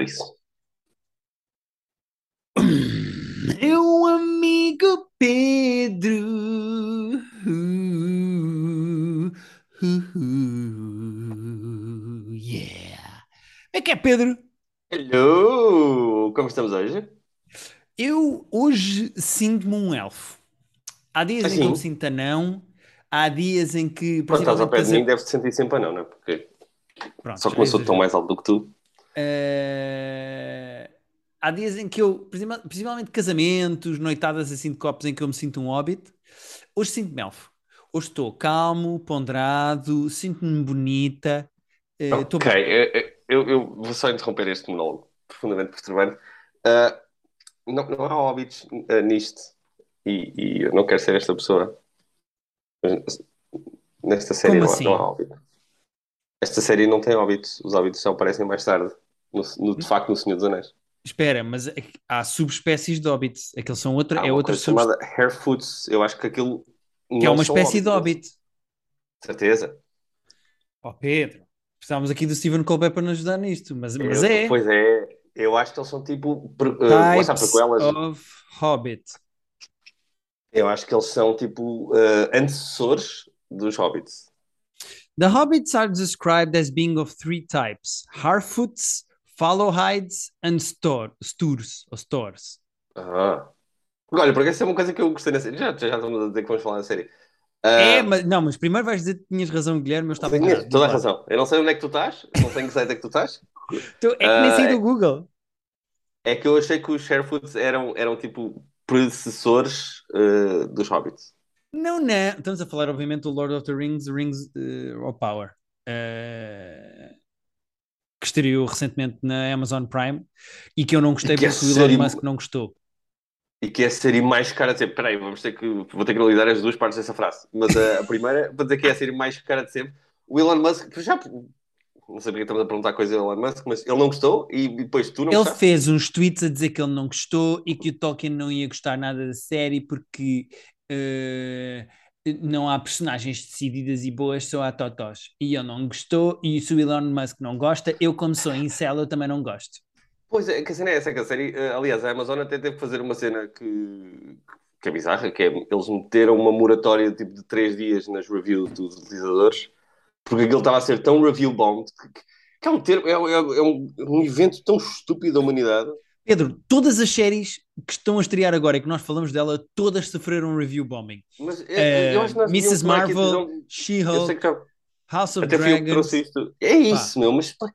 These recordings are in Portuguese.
isso. Meu amigo Pedro. Uh, uh, uh, yeah. Como é que é, Pedro? Hello! Como estamos hoje? Eu hoje sinto-me um elfo. Há dias em que eu me Assim? sinto anão, há dias em que. Quando estás ao pé de mim, deve-te sentir sempre não, não é? Porque Pronto, só como eu sou tão mais alto do que tu. Eh, há dias em que eu, principal- principalmente casamentos, noitadas assim de copos em que eu me sinto um hobbit. Hoje sinto-me elfo. Hoje estou calmo, ponderado, sinto-me bonita. eh, Estou Ok, bem. eu, eu- vou só interromper este monólogo profundamente perturbante. Ah, não, não há hobbits ah, nisto, e, e eu não quero ser esta pessoa. Mas nesta série Como não há, não há assim? Esta série não tem hobbits, os hobbits só aparecem mais tarde, no, no- de facto, no Senhor dos Anéis. Espera, mas é há subespécies de hobbits. Aqueles são outra, Há é outra subespécie, chamada Harefoots, eu acho que aquilo que é uma espécie de hobbits, hobbit. certeza. Oh, Pedro, precisávamos aqui do Stephen Colbert para nos ajudar nisto, mas, mas Eu- é. pois é, eu acho que eles são tipo. uh, lá está, Types prequelas. of Hobbit. Eu acho que eles são tipo uh, antecessores dos Hobbits. The hobbits are described as being of three types: Harfoots, Followhides, and Sturs, ou Stores. Ah. Olha, porque essa é uma coisa que eu gostei na série. Já, já estamos a dizer que vamos falar da série. É, Ah, mas, não, mas primeiro vais dizer que tinhas razão, Guilherme, eu estava tinhas toda a razão. Eu não sei onde é que tu estás, não sei em que site é que tu estás. Tu- é que nem Ah, sei do é, Google. é que eu achei que os Sharefoots eram, eram tipo predecessores uh, dos Hobbits. Não, não. Estamos a falar, obviamente, do Lord of the Rings, Rings eh, of Power, eh, que estreou recentemente na Amazon Prime e que eu não gostei que é porque o Elon Musk não gostou. e que é a série mais cara de sempre. Peraí, vamos ter que, vou ter que analisar as duas partes dessa frase. Mas a, a primeira, para dizer que é a série mais cara de sempre, o Elon Musk, já não sei porque estamos a perguntar coisa ao Elon Musk, mas ele não gostou e depois tu não Ele gostaste? fez uns tweets a dizer que ele não gostou e que o Tolkien não ia gostar nada da série porque não há personagens decididas e boas, só há totós. E ele não gostou, e se o Elon Musk não gosta, eu, como sou incel, eu também não gosto. Pois é, que a cena é essa, que a série, eh, aliás, a Amazon até teve que fazer uma cena que, que é bizarra, que é eles meteram uma moratória tipo, de três dias nas reviews dos utilizadores, porque aquilo estava a ser tão review bombed, que, que é um termo, é, é- é um, um evento tão estúpido da humanidade. Pedro, todas as séries que estão a estrear agora e que nós falamos dela, todas sofreram review bombing. Mas eu, eu Eh, acho que nós devíamos Mrs. Marvel. Eu sei She-Hulk, House of até fui eu que Dragons. trouxe isto. É Pá, isso, meu, mas pá,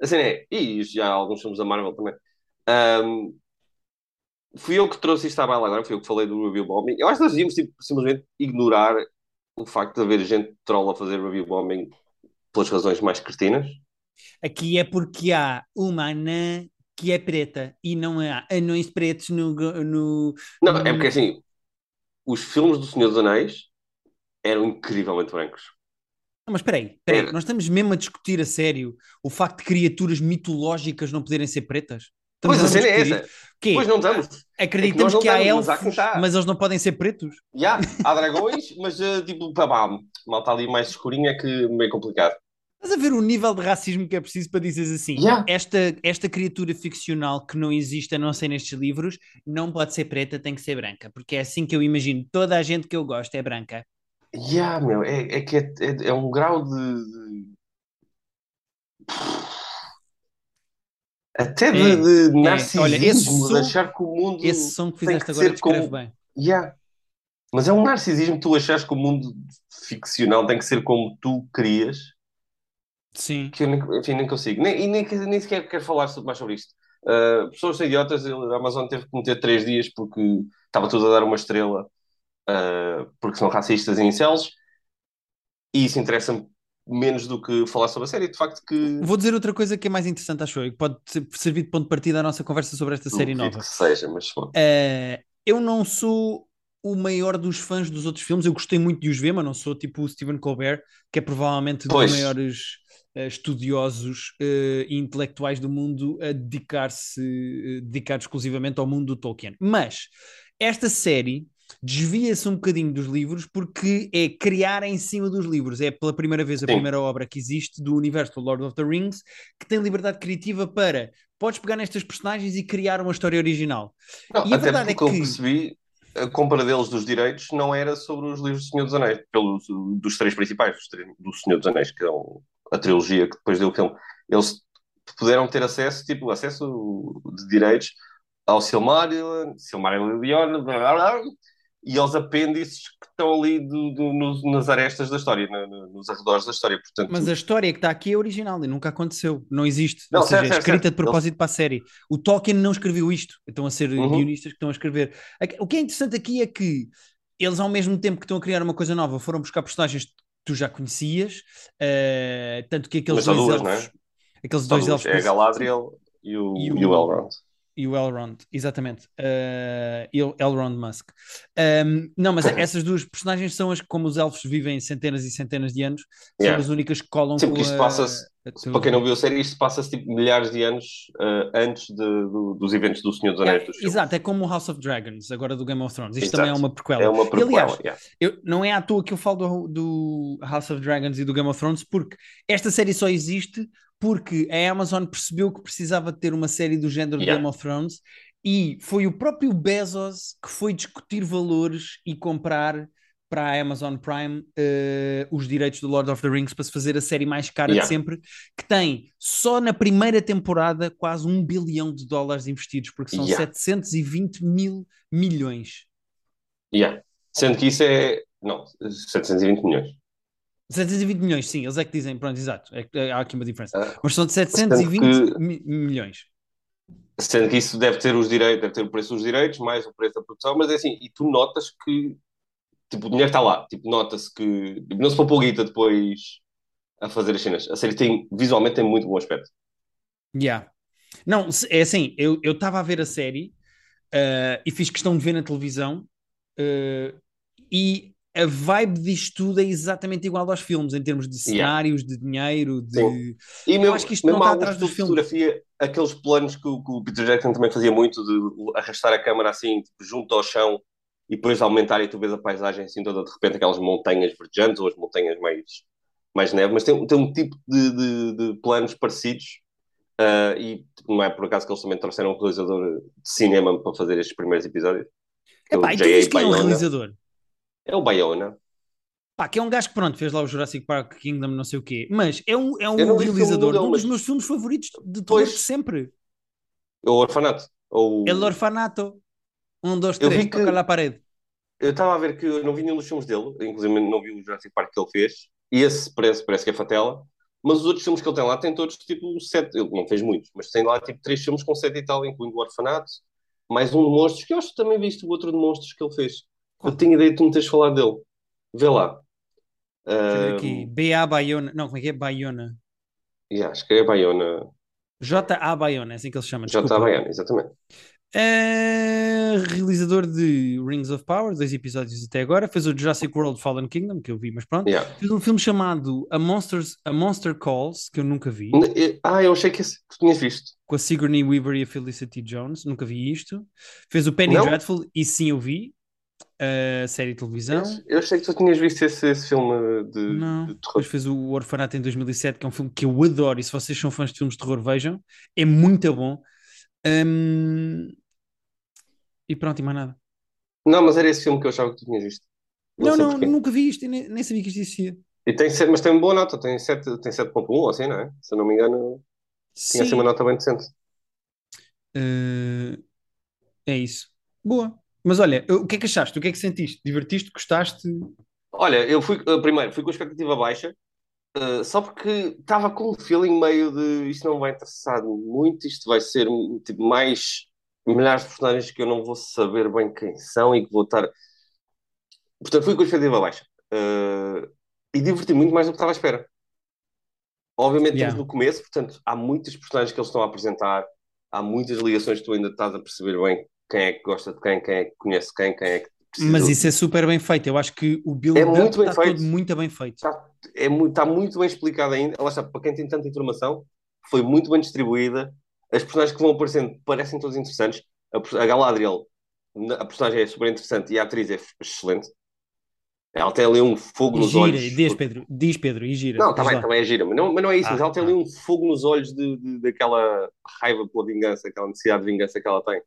assim é, e já há alguns filmes da Marvel também. Ahm, fui eu que trouxe isto à baila agora, fui eu que falei do review bombing. Eu acho que nós devíamos tipo, simplesmente ignorar o facto de haver gente troll a fazer review bombing pelas razões mais cretinas. aqui é porque há uma anã que é preta e não há anões pretos no, no, Não, é porque assim, os filmes do Senhor dos Anéis eram incrivelmente brancos. Não, mas espera aí, espera aí, nós estamos mesmo a discutir a sério o facto de criaturas mitológicas não poderem ser pretas? Estamos Pois a cena é essa. Pois não estamos. É que Acreditamos não que há estamos, elfos, mas eles não podem ser pretos? Já, há dragões, mas eh, tipo, pá, pá, mal está ali mais escurinho é que meio complicado. Estás a ver o nível de racismo que é preciso para dizeres assim: Já. esta, esta criatura ficcional que não existe, a não ser nestes livros, não pode ser preta, tem que ser branca, porque é assim que eu imagino. Toda a gente que eu gosto é branca. Yeah, meu, é, é que é, é, é um grau de, até de, É, de é. Olha, esse narcisismo, de som, achar que o mundo esse som que fizeste que agora descreve como. bem. Yeah. Mas é um narcisismo tu achares que o mundo ficcional tem que ser como tu querias, Sim. que eu nem, enfim, nem consigo. Nem, e nem, nem sequer quero falar mais sobre isto. Uh, pessoas são idiotas, a Amazon teve que meter três dias porque estava tudo a dar uma estrela, uh, porque são racistas e incels, e isso interessa-me menos do que falar sobre a série. De facto, que Vou dizer outra coisa que é mais interessante, acho eu, e que pode ser- servir de ponto de partida à nossa conversa sobre esta série duvido nova. que seja, mas. Eh, eu não sou o maior dos fãs dos outros filmes, eu gostei muito de os ver, mas não sou tipo o Stephen Colbert, que é provavelmente dos Pois, maiores eh, estudiosos eh, e intelectuais do mundo a dedicar-se, eh, dedicado exclusivamente ao mundo do Tolkien. Mas esta série desvia-se um bocadinho dos livros porque é criar em cima dos livros. É pela primeira vez a Sim. primeira obra que existe do universo do Lord of the Rings que tem liberdade criativa para podes pegar nestas personagens e criar uma história original. Não, E a até verdade porque é eu que- percebi, a compra deles dos direitos não era sobre os livros do Senhor dos Anéis, pelos, dos três principais, dos três- do Senhor dos Anéis, que é o- a trilogia que depois deu o filme. Eles puderam ter acesso, tipo, acesso de direitos ao Silmarillion, Silmarillion, blá, blá, blá, e aos apêndices que estão ali do- do- nos- nas arestas da história, na- na- nos arredores da história. Portanto, Mas a história que está aqui é original e nunca aconteceu, não existe. Não, Ou seja, certo, é certo, escrita certo. de propósito para a série. O Tolkien não escreveu isto, estão a ser Uhum. guionistas que estão a escrever. O que é interessante aqui é que eles, ao mesmo tempo que estão a criar uma coisa nova, foram buscar personagens tu já conhecias, eh, tanto que aqueles Mas dois duas, não é? elfos. Aqueles dois elfos. é a Galadriel e o, E e o- o Elrond. E o Elrond, exatamente. Uh, El- Elrond Musk. Um, não, mas essas duas personagens são as que, como os elfos vivem centenas e centenas de anos, Yeah. são as únicas que colam Sim, com isto a- passa-se- a Para quem não viu a série, isto passa-se tipo milhares de anos uh, antes de- do- dos eventos do Senhor dos Anéis. É, dos filmes. exato, é como o House of Dragons, agora do Game of Thrones. Isto Exato. também é uma prequela. É uma E, prequela. aliás, yeah. eu, não é à toa que eu falo do, do House of Dragons e do Game of Thrones, porque esta série só existe porque a Amazon percebeu que precisava de ter uma série do género Yeah. Game of Thrones e foi o próprio Bezos que foi discutir valores e comprar para a Amazon Prime eh, os direitos do Lord of the Rings para se fazer a série mais cara Yeah. de sempre, que tem só na primeira temporada quase um bilhão de dólares investidos, porque são Yeah. 720 mil milhões. Yeah. Sendo que isso é. Não, 720 milhões. 720 milhões, sim, eles é que dizem, pronto, exato, é que há aqui uma diferença. Ah, Mas são de 720 que- mi- milhões. Sendo que isso deve ter os direitos, deve ter o preço dos direitos, mais o preço da produção, mas é assim, e tu notas que tipo, o dinheiro está lá, tipo, nota-se que tipo, não se poupou guita depois a fazer as cenas. A série tem, visualmente tem muito bom aspecto. Yeah. Não, é assim, eu estava a ver a série eh, e fiz questão de ver na televisão eh, e a vibe disto tudo é exatamente igual aos filmes, em termos de Yeah. cenários, de dinheiro, de... Sim. E mesmo, acho que isto mesmo não está atrás de fotografia, aqueles planos que, o- que o Peter Jackson também fazia muito, de arrastar a câmera assim, tipo, junto ao chão, e depois aumentar e tu vês a paisagem assim toda, de repente aquelas montanhas verdejantes, ou as montanhas mais, mais neve, mas tem, tem um tipo de, de- de planos parecidos, ah, e tipo, não é por acaso que eles também trouxeram um realizador de cinema para fazer estes primeiros episódios. Que é Epá, e J.A. viste quem é Bayona. realizador? É o Bayona. Pá, que é um gajo que pronto, fez lá o Jurassic Park Kingdom, não sei o quê, mas é um, é um realizador um dos meus filmes favoritos de de sempre. É o Orfanato. Ou... El Orfanato. Um, dois, Eu três, vi que- toca lá a parede. Eu estava a ver que eu não vi nenhum dos filmes dele, inclusive não vi o Jurassic Park que ele fez, e esse parece, parece que é Fatela, mas os outros filmes que ele tem lá têm todos tipo sete, ele não fez muitos, mas tem lá tipo três filmes com sete e tal, incluindo o Orfanato, mais um de monstros, que eu acho que também viste o outro de monstros que ele fez. Eu tinha ideia de tu me teres falado dele. Vê lá. Aqui. B.A. Bayona. Não, como é que é? Bayona. yeah, acho que é Bayona. J.A. Bayona, é assim que ele se chama. Desculpa. Bayona, exatamente. É realizador de Rings of Power, dois episódios até agora. Fez o Jurassic World Fallen Kingdom, que eu vi, mas pronto. Yeah. Fez um filme chamado A, Monsters, A Monster Calls, que eu nunca vi, Ah, eu achei que tu tinhas visto. com a Sigourney Weaver e a Felicity Jones. Nunca vi isto. Fez o Penny Não? Dreadful, e sim eu vi. A série de televisão. Eu, achei que tu tinhas visto esse, esse filme de, Não, de terror. depois fez o Orfanato em 2007, que é um filme que eu adoro, e se vocês são fãs de filmes de terror, vejam, é muito bom. Hum, E pronto, e mais nada. Não, mas era esse filme que eu achava que tu tinhas visto. Não, não, porquê. nunca vi isto, nem, nem sabia que isto existia. E tem, mas tem uma boa nota, tem 7.1 tem 7.1 ou assim, não é? Se eu não me engano, tinha assim Sim, uma nota bem decente. eh, é isso. Boa. Mas olha, o que é que achaste? O que é que sentiste? Divertiste? Gostaste? Olha, eu fui, eh, primeiro, fui com a expectativa baixa, eh, só porque estava com um feeling meio de isto não vai interessar muito, isto vai ser tipo, mais milhares de personagens que eu não vou saber bem quem são e que vou estar. Portanto, fui com a expectativa baixa. Eh, e diverti muito mais do que estava à espera. Obviamente Yeah. estamos no começo, portanto, há muitas personagens que eles estão a apresentar, há muitas ligações que tu ainda estás a perceber bem quem é que gosta de quem, quem é que conhece quem, quem é que precisa. Mas isso é super bem feito. Eu acho que o build-up É muito bem está feito. muito bem feito. está, é muito, está muito bem explicado ainda. Lá está, para quem tem tanta informação, foi muito bem distribuída. As personagens que vão aparecendo parecem todas interessantes. A, a Galadriel a personagem é super interessante e a atriz é excelente. Ela tem ali um fogo E nos gira, olhos. diz Pedro, diz Pedro, e gira. Não, tá diz também, também é gira, mas não, mas não é isso. Ah, mas ela tem ah. ali um fogo nos olhos de, de- daquela raiva pela vingança, aquela necessidade de vingança que ela tem.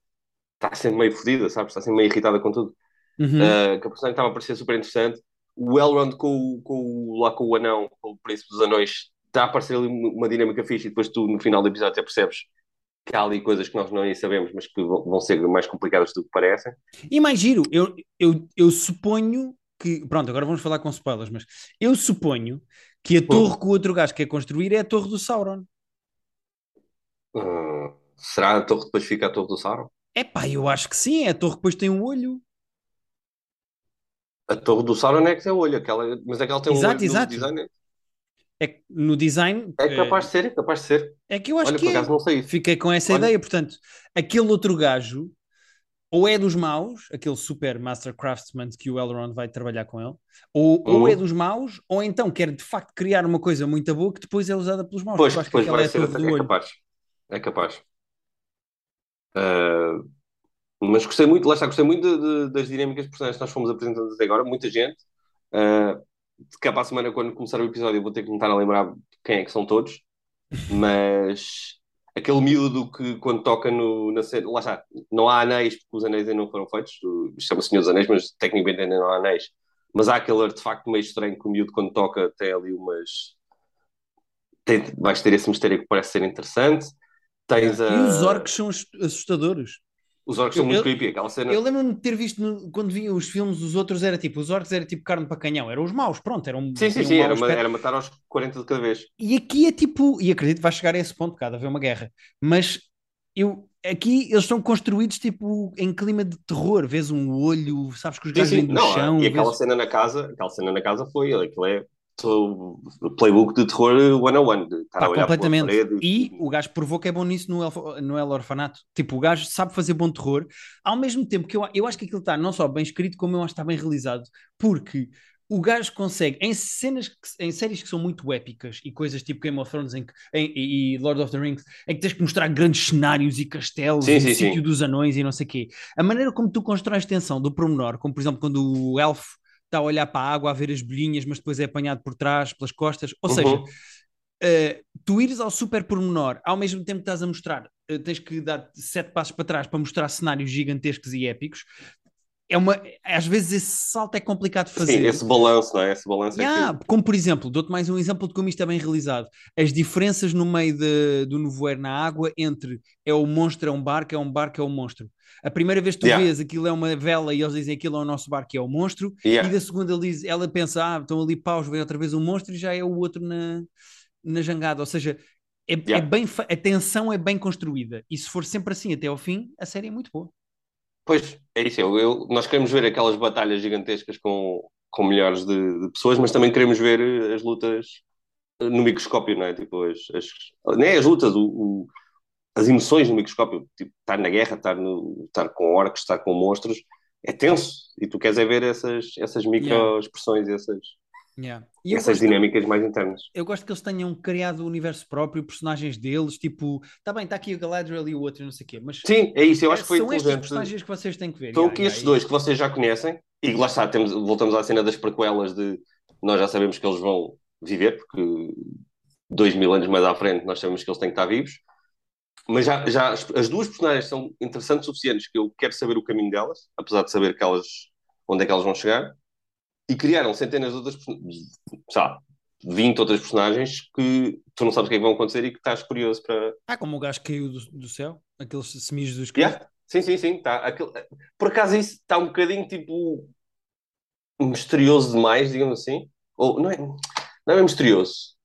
Está sempre meio fodida, sabes? Está sempre meio irritada com tudo. Uhum. Uh, que a personagem estava a parecer super interessante. O Elrond com, o- com, lá com o anão, com o príncipe dos anões, está a aparecer ali uma dinâmica fixe e depois tu no final do episódio até percebes que há ali coisas que nós não nem sabemos, mas que vão vão ser mais complicadas do que parecem. E mais giro, eu, eu, eu suponho que. Pronto, agora vamos falar com spoilers, mas eu suponho que a torre que o outro gajo quer construir é a torre do Sauron. Hum, será a torre depois fica a torre do Sauron? Epá, eu acho que sim, é a torre que depois tem um olho. A torre do Sauron é que tem olho, aquela, mas aquela tem um Exato, olho no exato. design. É no design. É capaz de ser, é capaz de ser. É que eu acho Olha, que é. Fiquei com essa Olha. ideia. Portanto, aquele outro gajo, ou é dos maus, aquele super Master Craftsman que o Elrond vai trabalhar com ele, ou, ou Uhum. é dos maus, ou então quer de facto criar uma coisa muito boa que depois é usada pelos maus. Pois, depois vai é ser é olho. capaz. É capaz. Ah, mas gostei muito, lá está, gostei muito de- de- das dinâmicas de personagens que nós fomos apresentando até agora, muita gente. Ah, de cá para a semana, quando começar o episódio, eu vou ter que me estar a lembrar quem é que são todos. Mas aquele miúdo que quando toca no, na cena, lá está, não há anéis, porque os anéis ainda não foram feitos, chama-se Senhor dos Anéis, mas tecnicamente ainda não há anéis. Mas há aquele artefacto meio estranho que o miúdo quando toca tem ali umas. Tem, vais ter esse mistério que parece ser interessante. Tens a... E os orcs são ass- assustadores. Os orcs são Eu- muito creepy, aquela cena. Eu lembro-me de ter visto no- quando via os filmes dos outros, era tipo, os orcs era tipo carne para canhão, eram os maus, pronto, eram Sim, sim, sim, era, ma- aspecto. era matar aos 40 de cada vez. E aqui é tipo, e acredito que vai chegar a esse ponto, cada haver uma guerra, mas eu aqui eles são construídos tipo em clima de terror, vês um olho, sabes que os gajos vêm do não, chão, e aquela vês- cena na casa, aquela cena na casa foi, aquilo é playbook de terror one on one, de estar Pá, a olhar completamente. parede E o gajo provou que é bom nisso no, elfo- no El Orfanato. Tipo, o gajo sabe fazer bom terror, ao mesmo tempo que eu, eu acho que aquilo está não só bem escrito, como eu acho que está bem realizado, porque o gajo consegue, em cenas, que- em séries que são muito épicas e coisas tipo Game of Thrones em que- em- e, Lord of the Rings, em que tens que mostrar grandes cenários e castelos Sim, e o sim, sítio sim. dos anões e não sei o quê. A maneira como tu constróis tensão do pormenor, como por exemplo quando o elfo está a olhar para a água a ver as bolhinhas, mas depois é apanhado por trás, pelas costas, ou seja, Uhum. Uh, tu ires ao super pormenor, ao mesmo tempo que estás a mostrar, uh, tens que dar sete passos para trás para mostrar cenários gigantescos e épicos. É uma, às vezes esse salto é complicado de fazer. Sim, esse balanço, não é? Esse balanço é Yeah, que... como por exemplo, dou-te mais um exemplo de como isto é bem realizado. As diferenças no meio de- do nevoeiro na água entre é o monstro, é um barco, é um barco, é um monstro. A primeira vez que tu Yeah. vês aquilo é uma vela e eles dizem aquilo é o nosso barco, é o monstro. Yeah. E da segunda ele diz- ela pensa, ah, estão ali paus, vem outra vez um monstro e já é o outro na, na jangada. Ou seja, é, Yeah. é bem, a tensão é bem construída. E se for sempre assim até ao fim, a série é muito boa. Pois, é isso. Eu, eu- nós queremos ver aquelas batalhas gigantescas com, com milhares de, de pessoas, mas também queremos ver eh, as lutas eh, no microscópio, não é? Tipo, as, as, nem as lutas, o, o- as emoções no microscópio. Tipo, estar na guerra, estar, no, estar com orcs, estar com monstros, é tenso. E tu queres é ver essas, essas micro-expressões, essas, Yeah. E essas gosto- dinâmicas mais internas. eu gosto que eles tenham criado o universo próprio, personagens deles, tipo, tá bem, está aqui o Galadriel e o outro, não sei o quê, mas Sim, é isso. Eu acho é- que foi são estes personagens que vocês têm que ver. São yeah, que yeah, estes e- dois que vocês já conhecem, e lá está, temos, voltamos à cena das prequelas de nós já sabemos que eles vão viver, porque dois mil anos mais à frente nós sabemos que eles têm que estar vivos, mas já, já as, as duas personagens são interessantes o suficientes que eu quero saber o caminho delas, apesar de saber que elas, onde é que elas vão chegar, e criaram centenas de outras, lá, 20 outras personagens que tu não sabes o que é que vão acontecer e que estás curioso para, Ah, como o gajo caiu do, do céu, aqueles semijos dos Yeah. Sim, sim, sim. Tá. Aquele- Por acaso isso está um bocadinho tipo misterioso demais, digamos assim. Ou não é, não é misterioso.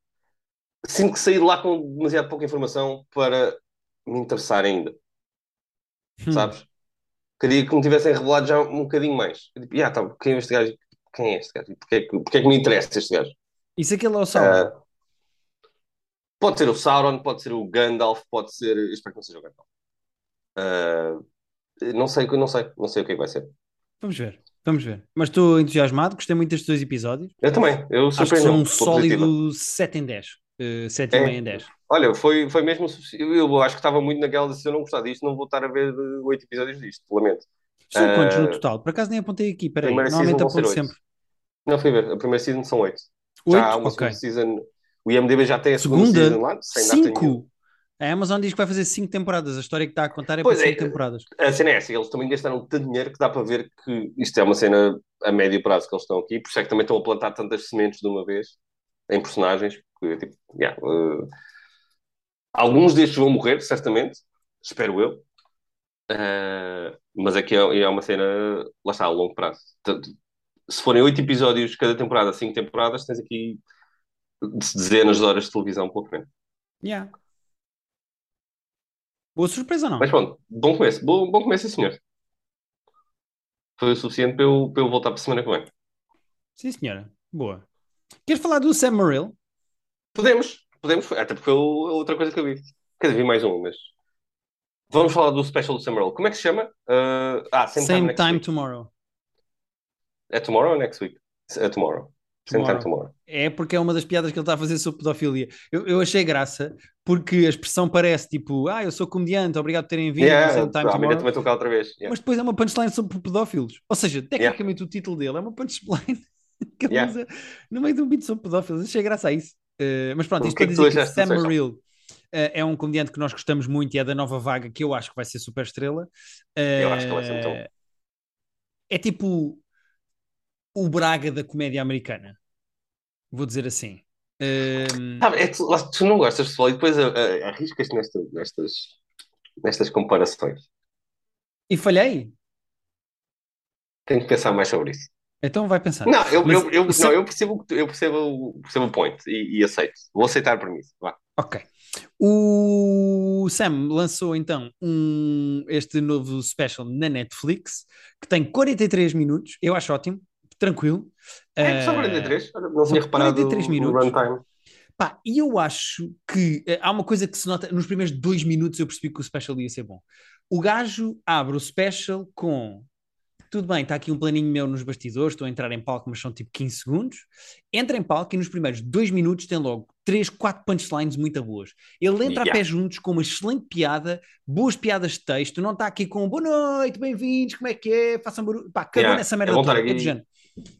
Sinto que saí de lá com demasiado pouca informação para me interessar ainda, Hum. sabes? Queria que me tivessem revelado já um bocadinho mais. Eu, Tipo, ah, tá, quem é este gajo? Quem é este gajo? Porquê, é que- porquê é que me interessa este gajo? E se aquele é o Sauron? Ah, pode ser o Sauron, pode ser o Gandalf, pode ser. eu Espero que não seja o Gandalf. Ah, não sei, não sei, não sei o que é que vai ser. Vamos ver, vamos ver. Mas estou entusiasmado, gostei muito destes dois episódios. Eu também, eu Acho que são um sólido 7 em 10. Uh, 7,5 É. em 10. Olha, foi, foi mesmo. Eu acho que estava muito naquela de se eu não gostar disto, não vou estar a ver eh, oito episódios disto, lamento. São quantos no Uh, total? Por acaso nem apontei aqui, peraí. Normalmente aponto sempre. Não fui ver, a primeira season são oito. Oito? Já há uma Ok. segunda season. O IMDb já tem a segunda, Segunda? season lá, sem. Cinco? A Amazon diz que vai fazer cinco temporadas. A história que está a contar é Pois para é. cinco temporadas. A cena é essa, eles também gastaram tanto dinheiro que dá para ver que isto é uma cena a médio prazo que eles estão aqui, por isso é que também estão a plantar tantas sementes de uma vez em personagens. Porque, tipo, yeah, uh, alguns destes vão morrer, certamente, espero eu. Uh, mas aqui é, é uma cena, lá está, a longo prazo. Se forem oito episódios cada temporada, cinco temporadas, tens aqui dezenas de horas de televisão pela frente. Yeah. Boa surpresa não? Mas pronto, bom começo, bom, bom começo, senhor. Foi o suficiente para eu, para eu voltar para a semana que vem. Sim, senhora. Boa. Queres falar do Sam Morrill? Podemos, podemos, até porque foi a outra coisa que eu vi. Quer dizer, vi mais um, mas. Vamos falar do special do Samuel. Como é que se chama? Uh, ah, Same, Time Same Time Week. Tomorrow. É tomorrow ou next week? É tomorrow. Time Tomorrow. É porque é uma das piadas que ele está a fazer sobre pedofilia. Eu, eu achei graça porque a expressão parece tipo, ah, eu sou comediante, obrigado por terem vindo. Yeah, Time amanhã Tomorrow. também estou cá outra vez. Yeah. Mas depois é uma punchline sobre pedófilos. Ou seja, tecnicamente o título dele é uma punchline que ele Yeah. usa no meio de um beat sobre pedófilos. Achei graça a isso. Uh, mas pronto, O isto que para é que dizer que Sam uh, é um comediante que nós gostamos muito e é da nova vaga que eu acho que vai ser super estrela. Eu acho que vai ser muito bom. Uh, É tipo o Braga da comédia americana. Vou dizer assim. Um, Sabe, é tu, tu não gostas de futebol e depois ah, ah, arriscas nesta, nestas, nestas comparações. e falhei? Tenho que pensar mais sobre isso. Então vai pensar. Não, eu, Mas eu, eu, Sam- não, eu percebo, eu percebo, percebo o point e, e aceito. Vou aceitar por mim. Vá. Ok. O Sam lançou então um, este novo special na Netflix que tem 43 minutos. Eu acho ótimo, tranquilo. É, só Eh, 43? Olha, Não tinha reparado 43 no minutos. runtime. Pá, e eu acho que eh, há uma coisa que se nota nos primeiros dois minutos. Eu percebi que o special ia ser bom. O gajo abre o special com tudo bem, está aqui um planinho meu nos bastidores, estou a entrar em palco, mas são tipo 15 segundos. Entra em palco e nos primeiros dois minutos tem logo 3, 4 punchlines muito boas. Ele entra Yeah. a pé juntos com uma excelente piada, boas piadas de texto, não está aqui com boa noite, bem-vindos, como é que é, façam barulho. Pá, cagou Yeah. nessa É merda bom toda. É, do género.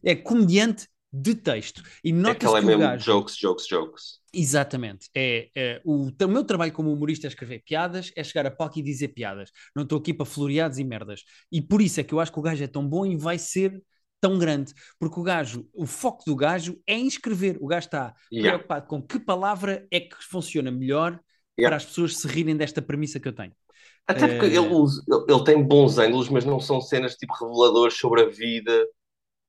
É comediante de texto. E É nota-se aquela que o mesmo gajo... jokes, jokes, jokes. Exatamente. É, é, o, o meu trabalho como humorista é escrever piadas, é chegar a palco e dizer piadas. Não estou aqui para floreados e merdas. E por isso é que eu acho que o gajo é tão bom e vai ser tão grande. Porque o gajo, o foco do gajo é em escrever. O gajo está Yeah. preocupado com que palavra é que funciona melhor Yeah. para as pessoas se rirem desta premissa que eu tenho. Até porque Eh, ele, ele tem bons ângulos, mas não são cenas tipo reveladores sobre a vida.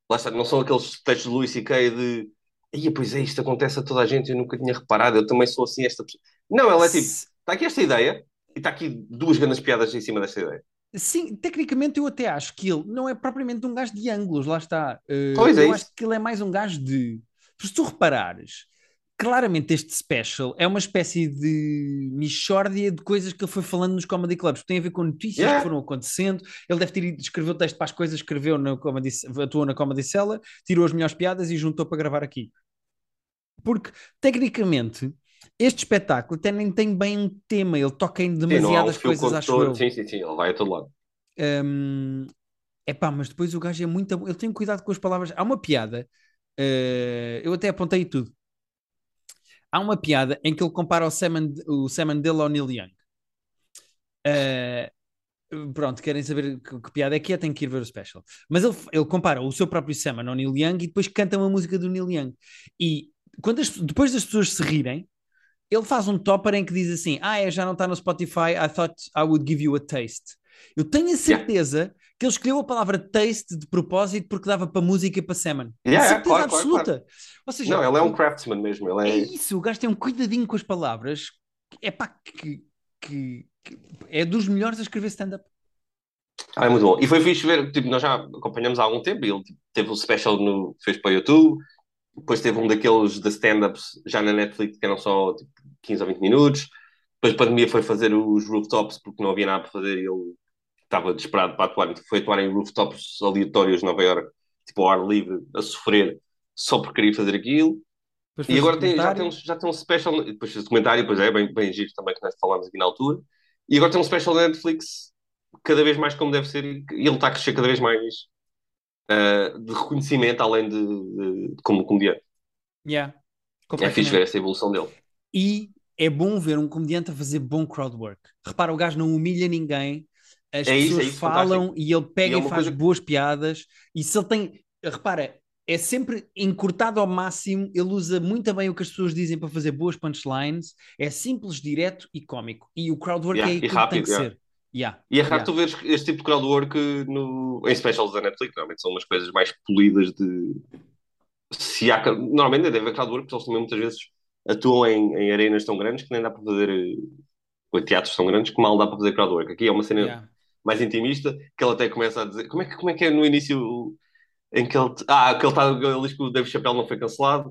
Lá está, não são aqueles textos de Louis C.K. de Ia, pois é, isto acontece a toda a gente, eu nunca tinha reparado, eu também sou assim esta pessoa. Não, ela é tipo, está aqui esta ideia e está aqui duas grandes piadas em cima desta ideia. Sim, tecnicamente eu até acho que ele não é propriamente um gajo de ângulos, lá está. Eh, Pois é eu isso. acho que ele é mais um gajo de. Se tu reparares, claramente este special é uma espécie de mixórdia de coisas que ele foi falando nos comedy clubs. Tem a ver com notícias Yeah. que foram acontecendo. Ele deve ter ido escrever o texto para as coisas, escreveu na comedy, atuou na Comedy Cellar, tirou as melhores piadas e juntou para gravar aqui. Porque, tecnicamente, este espetáculo até nem tem bem um tema, ele toca em Sim, um demasiadas fio coisas, acho condutor. eu. Sim, sim, sim, ele vai a todo lado. É pá, mas depois o gajo é muito. Ele tem cuidado com as palavras. Há uma piada, eh, eu até apontei tudo. Há uma piada em que ele compara o Sam, and- o Sam Mandela ao Neil Young. Eh, pronto, querem saber que, que piada é que é? Tem que ir ver o special. Mas ele, ele compara o seu próprio Sam ao Neil Young e depois canta uma música do Neil Young. E quando as- depois das pessoas se rirem, ele faz um topper em que diz assim: Ah, é, já não está no Spotify, I thought I would give you a taste. Eu tenho a certeza que ele escolheu a palavra taste de propósito porque dava para música e para semen. Yeah, certeza claro, claro, absoluta. Ou seja, Não, ele é um craftsman mesmo. Ele é é... isso, o gajo tem um cuidadinho com as palavras. É pá, que, que- que é dos melhores a escrever stand-up. Ah, é muito bom. E foi fixe ver, tipo, nós já acompanhamos há algum tempo. Ele tipo, teve o special no, fez para o YouTube, depois teve um daqueles de stand-ups já na Netflix que eram só tipo, 15 ou 20 minutos. Depois a pandemia foi fazer os rooftops porque não havia nada para fazer e ele estava desesperado para atuar. Foi atuar em rooftops aleatórios de Nova Iorque, tipo ao ar livre, a sofrer só porque queria fazer aquilo. Depois E agora tem, já, tem um, já tem um special, depois fez o documentário, depois é bem, bem giro também que nós falámos aqui na altura. E agora tem um special na Netflix cada vez mais como deve ser e ele está a crescer cada vez mais uh, de reconhecimento, além de, de, de como comediante. Yeah, é fixe ver essa evolução dele. E é bom ver um comediante a fazer bom crowd work. Repara, o gajo não humilha ninguém, as É isso, pessoas é isso, falam fantástico. e ele pega E é e, faz coisa- boas piadas. E se ele tem, repara, é sempre encurtado ao máximo. Ele usa muito bem o que as pessoas dizem para fazer boas punchlines. É simples, direto e cómico. E o crowd work Yeah, é aquilo que tem que yeah. ser. Yeah, E é raro tu veres este tipo de crowdwork no, em specials da Netflix. Normalmente são umas coisas mais polidas de. Se há, normalmente deve haver crowdwork, porque eles também muitas vezes atuam em, em arenas tão grandes que nem dá para fazer. eh, Ou teatros tão grandes que mal dá para fazer crowdwork. Aqui é uma cena. Mais intimista que ele até começa a dizer. Como é que, como é, que é no início em que ele. Ah, que ele, tá, ele diz que o Dave Chappelle não foi cancelado.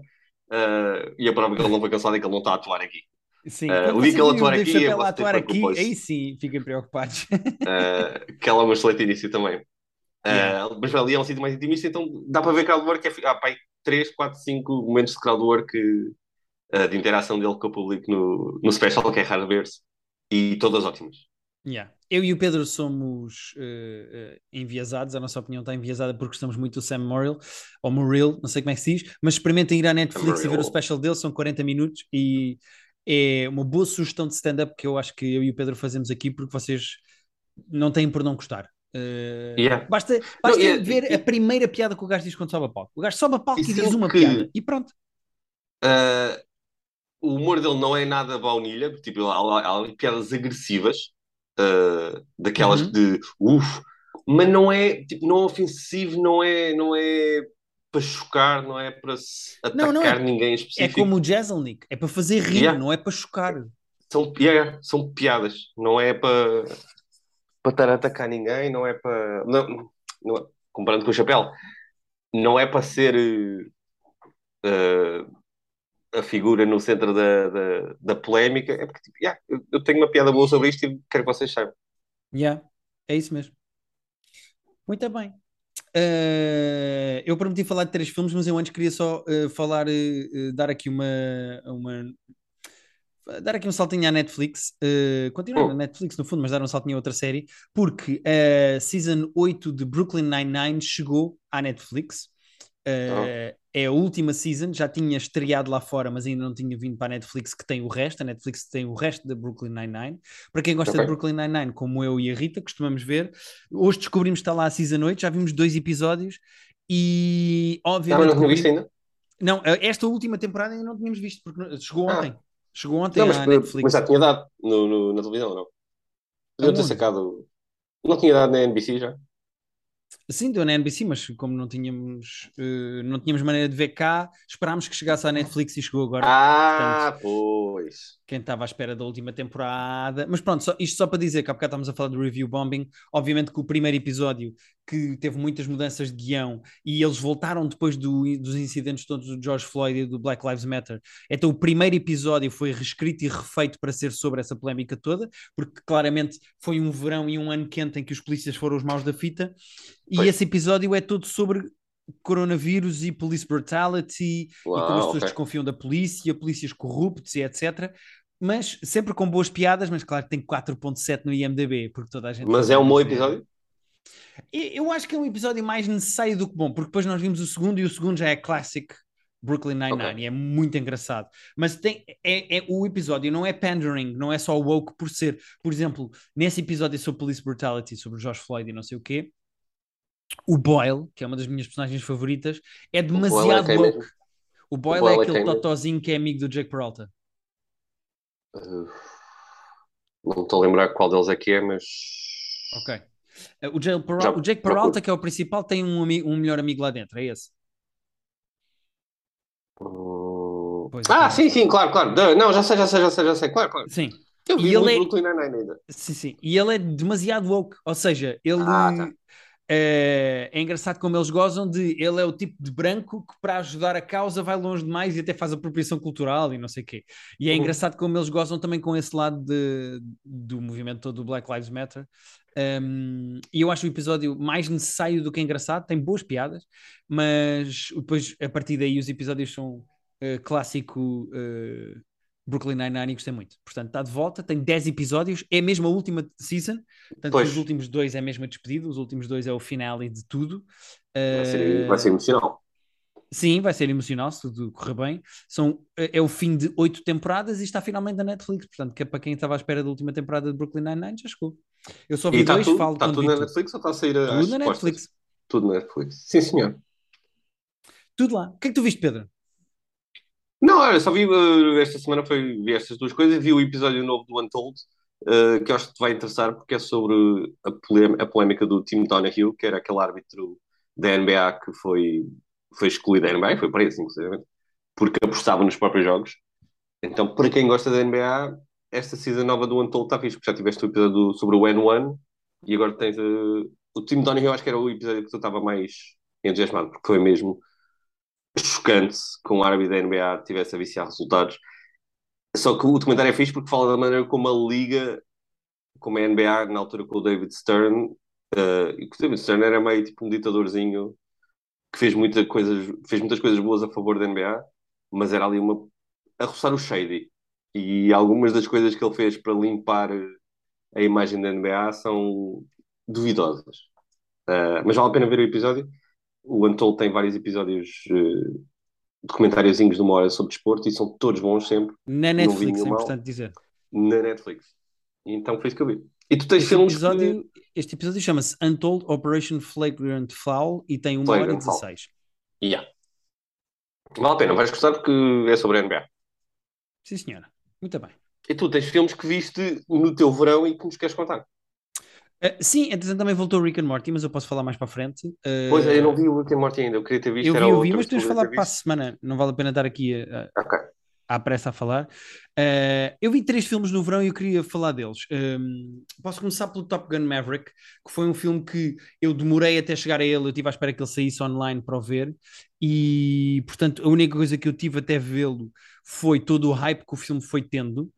ah, e a prova que ele não foi cancelado é que ele não está a atuar aqui. Sim, Uh, o dia vocês que ele atuar aqui, ter atuar aqui, aí sim fiquem preocupados. Uh, que ela é um excelente início também. Uh, Yeah. Mas ali é um sítio mais intimista, então dá para ver crowdwork. É, há pá, 3, 4, 5 momentos de crowdwork uh, de interação dele com o público no, no special, que é raro ver-se, e todas ótimas. Yeah. Eu e o Pedro somos eh, eh, enviesados, a nossa opinião está enviesada porque gostamos muito do Sam Morrill, ou Morrill, não sei como é que se diz, mas experimentem ir à Netflix e ver o special dele, são 40 minutos e é uma boa sugestão de stand-up que eu acho que eu e o Pedro fazemos aqui porque vocês não têm por não gostar. Eh, Yeah. Basta, basta Não, e- ver e- a primeira piada que o gajo diz quando sobe a palco. O gajo sobe a palco E e, diz sendo uma que- piada e pronto. Uh, o humor dele não é nada baunilha, tipo, há, há, há piadas agressivas, uh, daquelas Uhum. de uff, mas não é, tipo, não é ofensivo, não é, não é para chocar, não é para se Não, atacar não é- ninguém em É específico. como o Jezelnik, é para fazer rir, Yeah. não é para chocar. São, yeah, são piadas, não é para para estar a atacar ninguém, não é para. Não, não é- comparando com o chapéu, não é para ser eh, a figura no centro da, da, da polémica, é porque tipo, yeah, eu, eu tenho uma piada boa sobre isto e quero que vocês saibam. Yeah, é isso mesmo. Muito bem. Eh, eu prometi falar de três filmes, mas eu antes queria só eh, falar, eh, dar aqui uma, uma dar aqui um saltinho à Netflix, eh, continuar Hum. na Netflix no fundo, mas dar um saltinho a outra série, porque a Season 8 de Brooklyn Nine-Nine chegou à Netflix. Eh, É a última season, já tinha estreado lá fora, mas ainda não tinha vindo para a Netflix, que tem o resto. A Netflix tem o resto da Brooklyn Nine-Nine. Para quem gosta Ok. de Brooklyn Nine-Nine, como eu e a Rita, costumamos ver, hoje descobrimos que está lá a Season 8, já vimos dois episódios e, obviamente, não tinha cobrimos- visto ainda? não, esta última temporada ainda não tínhamos visto, porque não- chegou Ah. ontem. Chegou ontem Não, mas, à Netflix. mas já tinha dado no, no- na televisão, não? Podiam ter Aonde? sacado. Não tinha dado na NBC já? Sim, deu na NBC, mas como não tínhamos, eh, não tínhamos maneira de ver cá, esperámos que chegasse à Netflix e chegou agora. Ah, pois. Quem estava à espera da última temporada. Mas pronto, só- isto só para dizer que há bocado estamos a falar do review bombing. Obviamente que o primeiro episódio, que teve muitas mudanças de guião, e eles voltaram depois do- dos incidentes todos do George Floyd e do Black Lives Matter. Então o primeiro episódio foi reescrito e refeito para ser sobre essa polémica toda, porque claramente foi um verão e um ano quente em que os polícias foram os maus da fita. E Pois. esse episódio é todo sobre coronavírus e police brutality e como as Uau, pessoas ok. desconfiam da polícia, polícias corruptos e etc. Mas sempre com boas piadas, mas claro que tem 4.7 no IMDB, porque toda a gente... Mas é um bom episódio? E- Eu acho que é um episódio mais necessário do que bom, porque depois nós vimos o segundo e o segundo já é classic Brooklyn Nine-Nine Ok. e é muito engraçado. Mas tem, é, é- o episódio não é pandering, não é só woke por ser. Por exemplo, nesse episódio sobre police brutality, sobre George Floyd e não sei o quê, o Boyle, que é uma das minhas personagens favoritas, é é demasiado woke. mesmo? O Boyle, Boyle é é aquele quem mesmo? totozinho que é amigo do Jake Peralta. Uh, não estou a lembrar qual deles é que é, mas. Ok. Eh, O Jake, Peralta, Já o Jake. Peralta, que é o principal, tem um, um melhor amigo lá dentro, é esse. Pois, Ah, então. sim, sim, claro, claro. Não, já sei, já sei, já sei, já sei, claro, claro. Sim. Eu E vi ele muito é- Brooklyn Nine-Nine ainda. Sim, sim. E ele é demasiado woke, ou seja, ele Ah, tá. É, é engraçado como eles gozam de ele é o tipo de branco que para ajudar a causa vai longe demais e até faz apropriação cultural e não sei o quê. E é engraçado como eles gozam também com esse lado de- do movimento todo do Black Lives Matter. Um, e eu acho o episódio mais necessário do que engraçado, tem boas piadas, mas depois a partir daí os episódios são uh, clássico uh, Brooklyn Nine-Nine e gostei muito. Portanto, está de volta, tem 10 episódios, é mesmo a última season, portanto, os últimos dois é mesmo a despedida, os últimos dois é o finale de tudo. Vai ser, Eh, vai ser emocional. Sim, vai ser emocional se tudo correr bem. São, é é o fim de oito temporadas e está finalmente na Netflix. Portanto, que é para quem estava à espera da última temporada de Brooklyn Nine-Nine, já chegou. Eu só vi está dois, tudo, falo está tudo na. Netflix ou está a sair Tudo na? Netflix. Tudo na Netflix. Sim, senhor. Tudo lá. O que é que tu viste, Pedro? Não, olha, só vi eh, esta semana foi, vi estas duas coisas, vi o episódio novo do Untold, eh, que eu acho que te vai interessar porque é sobre a, polém- a polémica do Tim Donahue, que era aquele árbitro da NBA que foi, foi excluído da NBA, foi preso, inclusive, porque apostava nos próprios jogos. Então, para quem gosta da NBA, esta season nova do Untold está fixe, porque já tiveste o episódio sobre o N1 e agora tens eh, o Tim Donahue, acho que era o episódio que tu estava mais entusiasmado, porque foi mesmo chocante que um árbitro da NBA tivesse a viciar resultados. Só que o documentário é fixe porque fala da maneira como a liga, como a NBA, na altura com o David Stern, eh, e o David Stern era meio tipo um ditadorzinho que fez, muita coisas, fez muitas coisas boas a favor da NBA, mas era ali uma a roçar o shady. E algumas das coisas que ele fez para limpar a imagem da NBA são duvidosas. Eh, mas vale a pena ver o episódio. O Untold tem vários episódios eh, documentáriozinhos de uma hora sobre desporto e são todos bons sempre Na Netflix, é importante dizer. na Netflix. Então foi isso que eu vi. E tu tens Este filmes episódio, este episódio chama-se Untold Operation Flagrant Foul e tem uma hora e Flagrant Foul. 16. que... Yeah. Vale a pena, vais gostar porque é sobre a NBA. Sim, senhora. Muito bem. E tu tens filmes que viste no teu verão e que nos queres contar. Uh, sim, entretanto também voltou o Rick and Morty, mas eu posso falar mais para a frente. Uh, Pois é, eu não vi o Rick and Morty ainda, eu queria ter visto. Eu vi, eu vi, mas temos de falar para a semana. Não vale a pena estar aqui a, a- Ok. à pressa a falar. Uh, eu vi três filmes no verão e eu queria falar deles. Um, posso começar pelo Top Gun Maverick, que foi um filme que eu demorei até chegar a ele, eu estive à espera que ele saísse online para o ver, e portanto a única coisa que eu tive até vê-lo foi todo o hype que o filme foi tendo.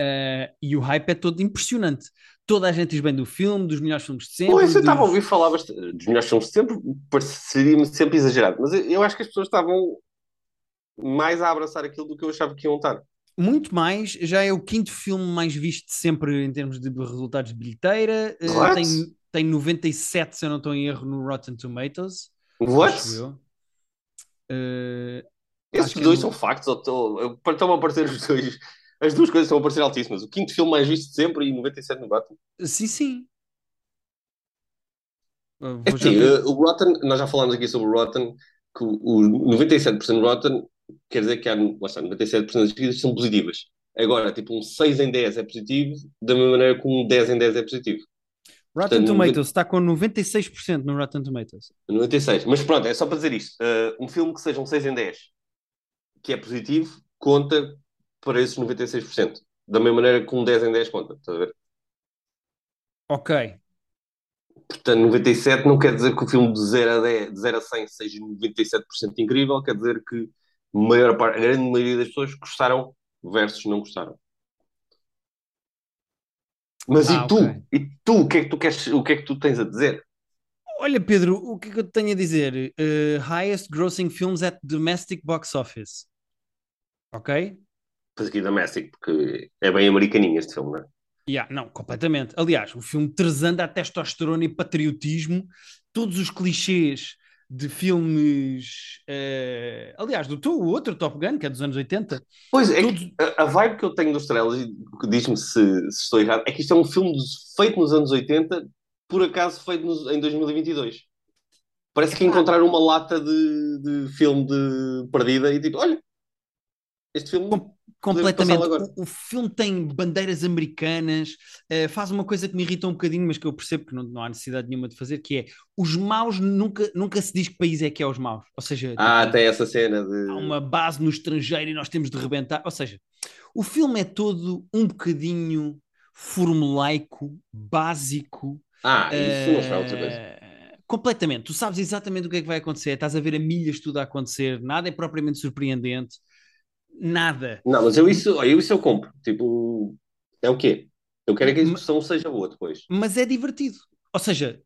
Uh, e o hype é todo impressionante. Toda a gente diz bem do filme, dos melhores filmes de sempre. Pois, eu estava a dos- ouvir falar bastante, dos melhores filmes de sempre, pareceria-me sempre exagerado, mas eu, eu acho que as pessoas estavam mais a abraçar aquilo do que eu achava que iam estar. Muito mais, já é o quinto filme mais visto sempre em termos de resultados de bilheteira. Uh, What? tem, tem 97, se eu não estou em erro, no Rotten Tomatoes. What? Uh, Esses que dois é são factos, ou estão a aparecer os dois. As duas coisas estão a aparecer altíssimas. O quinto filme mais visto de sempre e 97 no Batman. sim, sim. Uh, É assim, eh, o Rotten, nós já falámos aqui sobre o Rotten, que o, o 97% do Rotten quer dizer que há, está, 97% das críticas são positivas. Agora, tipo, um 6 em 10 é positivo, da mesma maneira que um 10 em 10 é positivo. Rotten portanto, Tomatoes está com 96% no Rotten Tomatoes. 96. Mas pronto, é só para dizer isto. Eh, um filme que seja um 6 em 10, que é positivo, conta para esses 96%. Da mesma maneira que um 10 em 10 conta. Estás a ver? Ok. Portanto, 97 não quer dizer que o filme de 0 a, 10, de 0 a 100 seja 97% incrível, quer dizer que a, maior parte, a grande maioria das pessoas gostaram versus não gostaram. Mas Ah, e tu? ok. E tu? O que é que tu queres, o que é que tu tens a dizer? Olha, Pedro, o que é que eu te tenho a dizer? Uh, highest grossing films at domestic box office. Ok? Aqui da Messi, porque é bem americaninho este filme, não é? Yeah, não, completamente. Aliás, o filme trazendo a testosterona e patriotismo, todos os clichês de filmes. eh, aliás, do teu- outro Top Gun, que é dos anos 80. Pois é, Todos- a, a vibe que eu tenho dos trailers, e diz-me se, se estou errado, é que isto é um filme feito nos anos 80, por acaso feito nos- em 2022. Parece que encontraram uma lata de, de filme de perdida e tipo, olha, este filme. Com- completamente. O, o filme tem bandeiras americanas, eh, faz uma coisa que me irrita um bocadinho, mas que eu percebo que não, não há necessidade nenhuma de fazer, que é os maus nunca, nunca se diz que país é que é os maus. Ou seja, Ah, tipo, tem essa cena de. há uma base no estrangeiro e nós temos de rebentar. Ou seja, o filme é todo um bocadinho formulaico, básico. Ah, isso não será outra eh, Completamente, tu sabes exatamente o que é que vai acontecer, estás a ver a milhas tudo a acontecer, nada é propriamente surpreendente, nada. Não, mas eu isso, eu isso eu compro. Tipo, é o quê? Eu quero é que a execução seja boa depois. Mas é divertido, ou seja,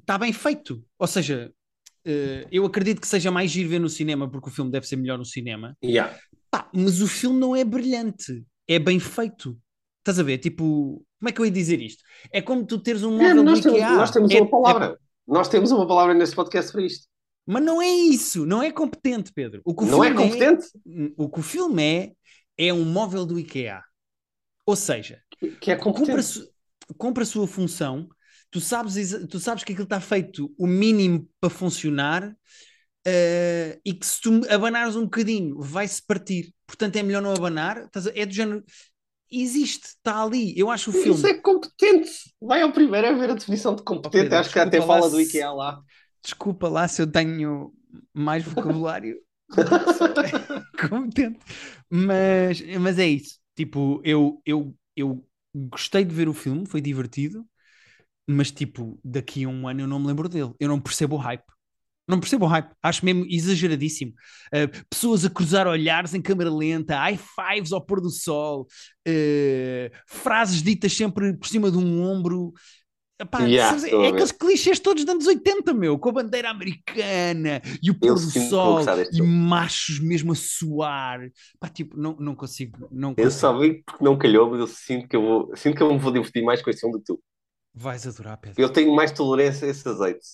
está bem feito, ou seja, uh, eu acredito que seja mais giro ver no cinema, porque o filme deve ser melhor no cinema. Yeah. Pá, mas o filme não é brilhante, é bem feito. Estás a ver? Tipo, como é que eu ia dizer isto? É como tu teres um móvel nós do temos, IKEA. nós temos É- uma palavra. Nós temos uma palavra neste podcast para isto. Mas não é isso, não é competente, Pedro. O que o Não é filme competente? o que o filme é, é um móvel do IKEA. Ou seja, Que é cumpre a, sua função, tu sabes, tu sabes que aquilo está feito o mínimo para funcionar eh, e que se tu abanares um bocadinho vai-se partir. Portanto, é melhor não abanar. É do género. Existe, está ali. Eu acho o filme. Isso é competente. Vai ao primeiro a ver a definição de competente. Pedro, Acho que até fala do IKEA lá. Desculpa lá se eu tenho mais vocabulário competente. Mas, mas é isso. Tipo, eu, eu, eu gostei de ver o filme, foi divertido, mas tipo, daqui a um ano eu não me lembro dele. Eu não percebo o hype. Não percebo o hype. Acho mesmo exageradíssimo. Uh, pessoas a cruzar olhares em câmera lenta, high fives ao pôr do sol, uh, frases ditas sempre por cima de um ombro. Epá, Yeah, sabes, é aqueles clichês todos dos anos 80, meu, com a bandeira americana e o pôr do sol e machos mesmo a suar. Pá, tipo, não, não consigo. Não Eu consigo. só vi porque não calhou, mas eu sinto que eu, vou, sinto que eu me vou divertir mais com esse filme do que tu. Vais adorar, Pedro. Eu tenho mais tolerância a esse azeite.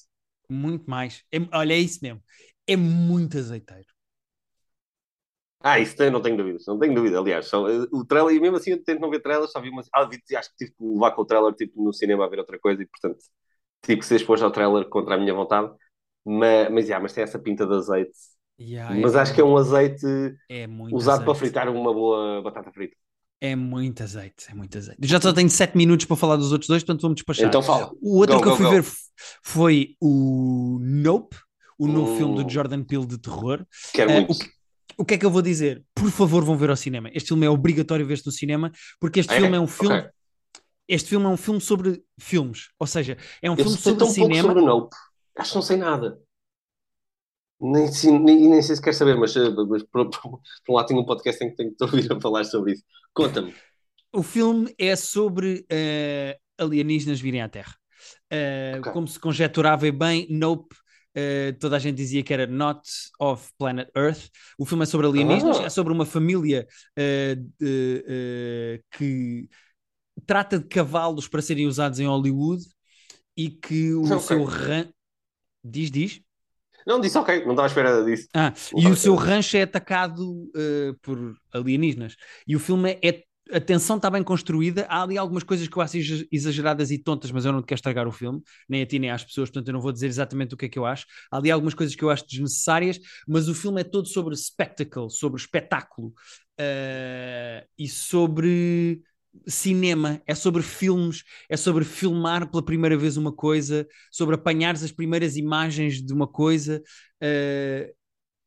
Muito mais. É- olha, é isso mesmo. É muito azeiteiro. Ah, isso tem- não tenho dúvidas, não tenho dúvida. Aliás, só, eh, o trailer, e mesmo assim eu tento não ver trailers, só vi umas. Ah, vi, acho que tive que levar com o trailer tipo, no cinema a ver outra coisa e, portanto, tive que ser exposto ao trailer contra a minha vontade. Mas, mas, yeah, mas tem essa pinta de azeite. Yeah, mas acho que é um azeite é usado para azeite. fritar uma boa batata frita. É muito azeite, é muito azeite. Eu já só tenho 7 minutos para falar dos outros dois, portanto vamos despachar. Então fala. O outro Go, que eu go, fui go. ver foi o Nope, o novo Hum. filme do Jordan Peele de terror. Quero Eh, muito. o, que, o que é que eu vou dizer? Por favor, vão ver ao cinema. Este filme é obrigatório ver-se no cinema, porque este É? filme é um filme. Ok. Este filme é um filme sobre filmes, ou seja, é um Eu filme sobre tão pouco cinema. sobre o Nope. Acho que não sei nada. Nem, nem, nem sei se quer saber, mas, eh, mas por, por, por um lado tenho um podcast em que tenho que te ouvir a falar sobre isso. Conta-me. O filme é sobre eh, alienígenas virem à Terra. Eh, Ok. Como se conjeturava bem, Nope, eh, toda a gente dizia que era Not of Planet Earth. O filme é sobre alienígenas, Ah. é sobre uma família de, eh, que trata de cavalos para serem usados em Hollywood e que o Ok. seu ran... Diz, diz. Não, disse ok, não estava à espera disso. Ah, Não e o seu rancho é atacado por alienígenas. E o filme é. A tensão está bem construída. Há ali algumas coisas que eu acho exa- exageradas e tontas, mas eu não te quero estragar o filme, nem a ti nem às pessoas, portanto eu não vou dizer exatamente o que é que eu acho. Há ali algumas coisas que eu acho desnecessárias, mas o filme é todo sobre spectacle, sobre espetáculo eh, e sobre cinema, é sobre filmes, é sobre filmar pela primeira vez uma coisa, sobre apanhares as primeiras imagens de uma coisa. eh,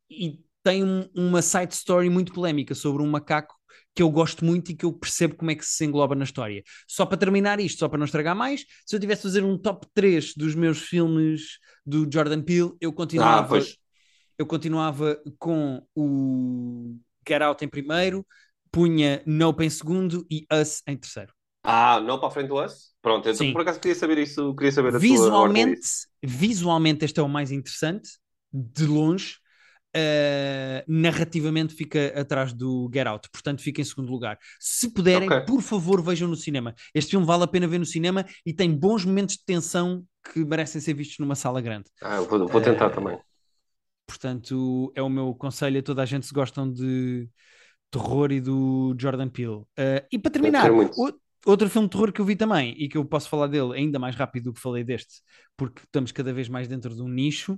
e tem um- uma side story muito polémica sobre um macaco que eu gosto muito e que eu percebo como é que se engloba na história. Só para terminar isto, só para não estragar mais, se eu tivesse a fazer um top 3 dos meus filmes do Jordan Peele, eu Ah, continuava, pois. eu continuava com o Get Out em primeiro, punha Nope em segundo e Us em terceiro. Ah, não para a frente do Us? Pronto, eu Sim. por acaso queria saber isso, queria saber a Visualmente, visualmente este é o mais interessante, de longe. Uh, narrativamente fica atrás do Get Out, portanto fica em segundo lugar. Se puderem, Ok. por favor, vejam no cinema. Este filme vale a pena ver no cinema e tem bons momentos de tensão que merecem ser vistos numa sala grande. Ah, vou, vou tentar Eh, também. Portanto, é o meu conselho a toda a gente se gostam de terror e do Jordan Peele. Uh, e para terminar, quero muito. o- outro filme de terror que eu vi também e que eu posso falar dele ainda mais rápido do que falei deste, porque estamos cada vez mais dentro de um nicho.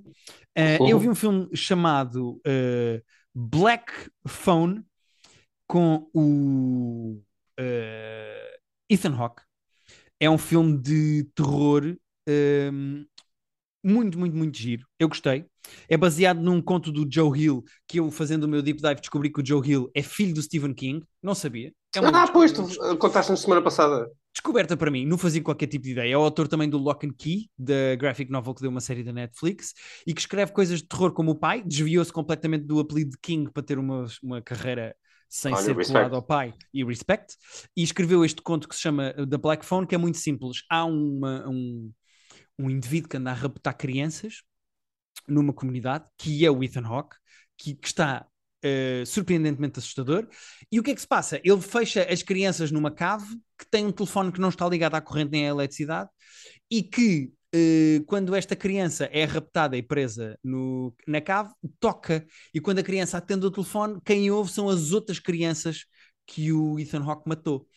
Uh, Uhum. Eu vi um filme chamado uh, Black Phone com o uh, Ethan Hawke. É um filme de terror um, muito, muito, muito giro. Eu gostei. É baseado num conto do Joe Hill, que eu, fazendo o meu deep dive, descobri que o Joe Hill é filho do Stephen King. Não sabia. É uma Ah, pois, tu descoberta- contaste na semana passada. descoberta para mim. Não fazia qualquer tipo de ideia. É o autor também do Lock and Key, da graphic novel que deu uma série da Netflix, e que escreve coisas de terror como o pai. Desviou-se completamente do apelido de King para ter uma, uma carreira sem Olha, ser respect. colado ao pai e respect. E escreveu este conto que se chama The Black Phone, que é muito simples. Há uma- um, um indivíduo que anda a raptar crianças numa comunidade, que é o Ethan Hawke, que, que está uh, surpreendentemente assustador. E o que é que se passa? Ele fecha as crianças numa cave que tem um telefone que não está ligado à corrente nem à eletricidade e que uh, quando esta criança é raptada e presa no, na cave, toca. E quando a criança atende o telefone, quem ouve são as outras crianças que o Ethan Hawke matou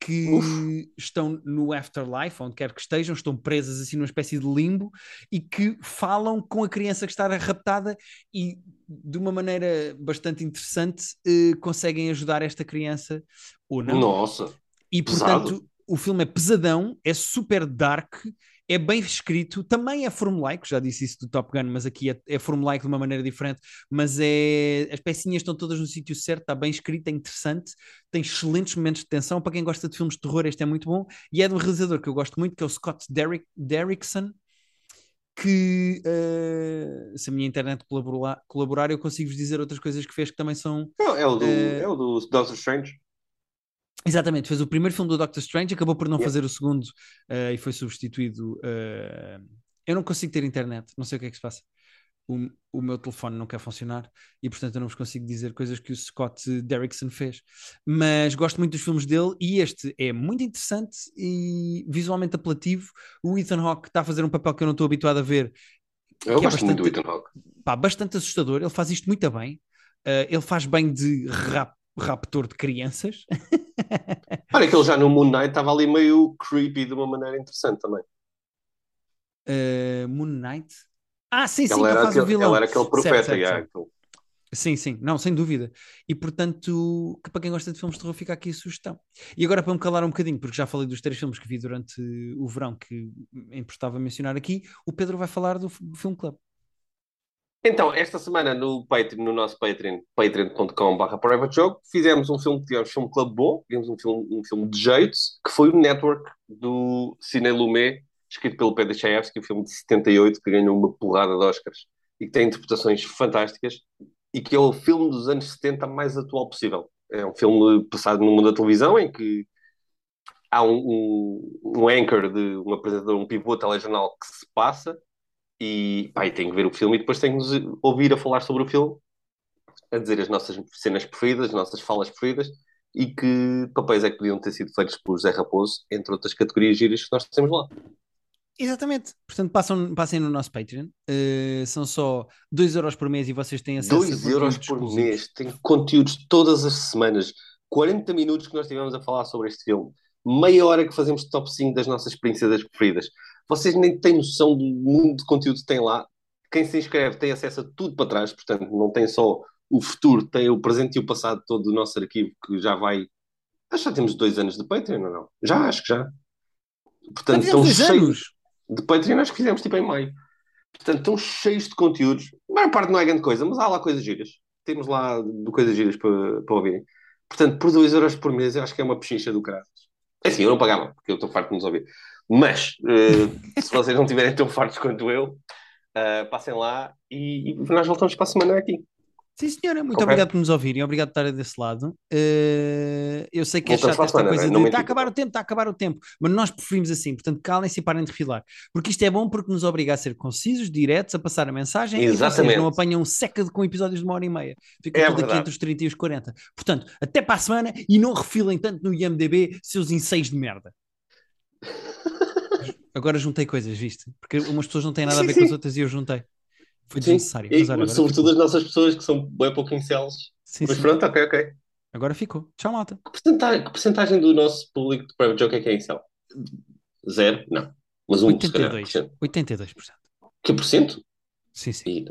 que Uf. estão no afterlife, onde quer que estejam, estão presas assim numa espécie de limbo e que falam com a criança que está raptada e de uma maneira bastante interessante eh, conseguem ajudar esta criança ou não. Nossa! E portanto, o filme é pesadão, é super dark, é bem escrito, também é formulaico, já disse isso do Top Gun, mas aqui é, é formulaico de uma maneira diferente, mas é as pecinhas estão todas no sítio certo, está bem escrito, é interessante, tem excelentes momentos de tensão, para quem gosta de filmes de terror este é muito bom, e é de um realizador que eu gosto muito, que é o Scott Derrick, Derrickson, que uh, se a minha internet colaborar, colaborar, eu consigo-vos dizer outras coisas que fez que também são... Não, é o do, uh, é o do Doctor Strange. Exatamente, fez o primeiro filme do Doctor Strange, acabou por não yeah. fazer o segundo uh, e foi substituído. Uh, eu não consigo ter internet, não sei o que é que se passa. O, o, meu telefone não quer funcionar e, portanto, eu não vos consigo dizer coisas que o Scott Derrickson fez. Mas gosto muito dos filmes dele e este é muito interessante e visualmente apelativo. O Ethan Hawke está a fazer um papel que eu não estou habituado a ver. Eu é gosto é bastante, muito do Ethan Hawke. Pá, bastante assustador. Ele faz isto muito bem. Uh, ele faz bem de rap raptor de crianças. Olha, que ele já no Moon Knight estava ali meio creepy de uma maneira interessante também. Uh, Moon Knight? Ah, sim, sim, ela, era aquele, o vilão. ela era aquele profeta, certo, certo, certo. Sim, sim, não, sem dúvida. E portanto, que para quem gosta de filmes de terror, fica aqui a sugestão. E agora para me calar um bocadinho, porque já falei dos três filmes que vi durante o verão que importava mencionar aqui, o Pedro vai falar do Film Club. Então, esta semana no, Patreon, no nosso Patreon, patreon.com.br fizemos um filme, tivemos um clube bom, tivemos um filme, um filme de jeito, que foi o Network do Cine Lumet, escrito pelo Pedro Chayefsky, um filme de 78, que ganhou uma porrada de Oscars e que tem interpretações fantásticas e que é o filme dos anos 70 mais atual possível. É um filme passado no mundo da televisão em que há um, um, um anchor, de, um apresentador, um pivô telejornal que se passa e, pá, e tenho que ver o filme e depois tenho que nos ouvir a falar sobre o filme, a dizer as nossas cenas preferidas, as nossas falas preferidas e que papéis é que podiam ter sido feitos por José Raposo, entre outras categorias giras que nós temos lá. Exatamente. Portanto, passam, passem no nosso Patreon. Uh, são só 2 euros por mês e vocês têm acesso 2 a euros por mês. Tem conteúdos todas as semanas. 40 minutos que nós tivemos a falar sobre este filme. Meia hora que fazemos top 5 das nossas princesas preferidas. Vocês nem têm noção do mundo de conteúdo que tem lá. Quem se inscreve tem acesso a tudo para trás, portanto, não tem só o futuro, tem o presente e o passado todo do nosso arquivo, que já vai. Acho que já temos dois anos de Patreon, ou não? Já, acho que já. Portanto, estão cheios. De Patreon, acho que fizemos tipo em maio. Portanto, estão cheios de conteúdos. A maior parte não é grande coisa, mas há lá coisas giras. Temos lá coisas giras para, para ouvirem. Portanto, por 2 euros por mês, eu acho que é uma pechincha do caralho. É assim, eu não pagava, porque eu estou farto de nos ouvir. Mas, uh, se vocês não estiverem tão fartos quanto eu, uh, passem lá e, e, nós voltamos para a semana aqui. Sim, senhora, muito okay. obrigado por nos ouvirem, obrigado por estarem desse lado. Uh, eu sei que é chato esta coisa né? de está a acabar o tempo, está a acabar o tempo, mas nós preferimos assim, portanto calem-se e parem de refilar, porque isto é bom porque nos obriga a ser concisos, diretos, a passar a mensagem Exatamente. e vocês não apanham seca com episódios de uma hora e meia. Fica é tudo verdade. aqui entre os 30 e os 40. Portanto, até para a semana e não refilem tanto no IMDB seus enseios de merda. Agora juntei coisas, viste? Porque umas pessoas não têm nada a ver sim. com as outras e eu juntei. Foi desnecessário. E, olha, sobretudo ficou. as nossas pessoas que são bem pouco incels. Sim, Mas sim. pronto, ok, ok. Agora ficou. Tchau, malta. Que porcentagem, que porcentagem do nosso público de Private Joke é que é incel? Zero? Não. Mas um, 82%. 82%. Que por cento? Sim, sim. E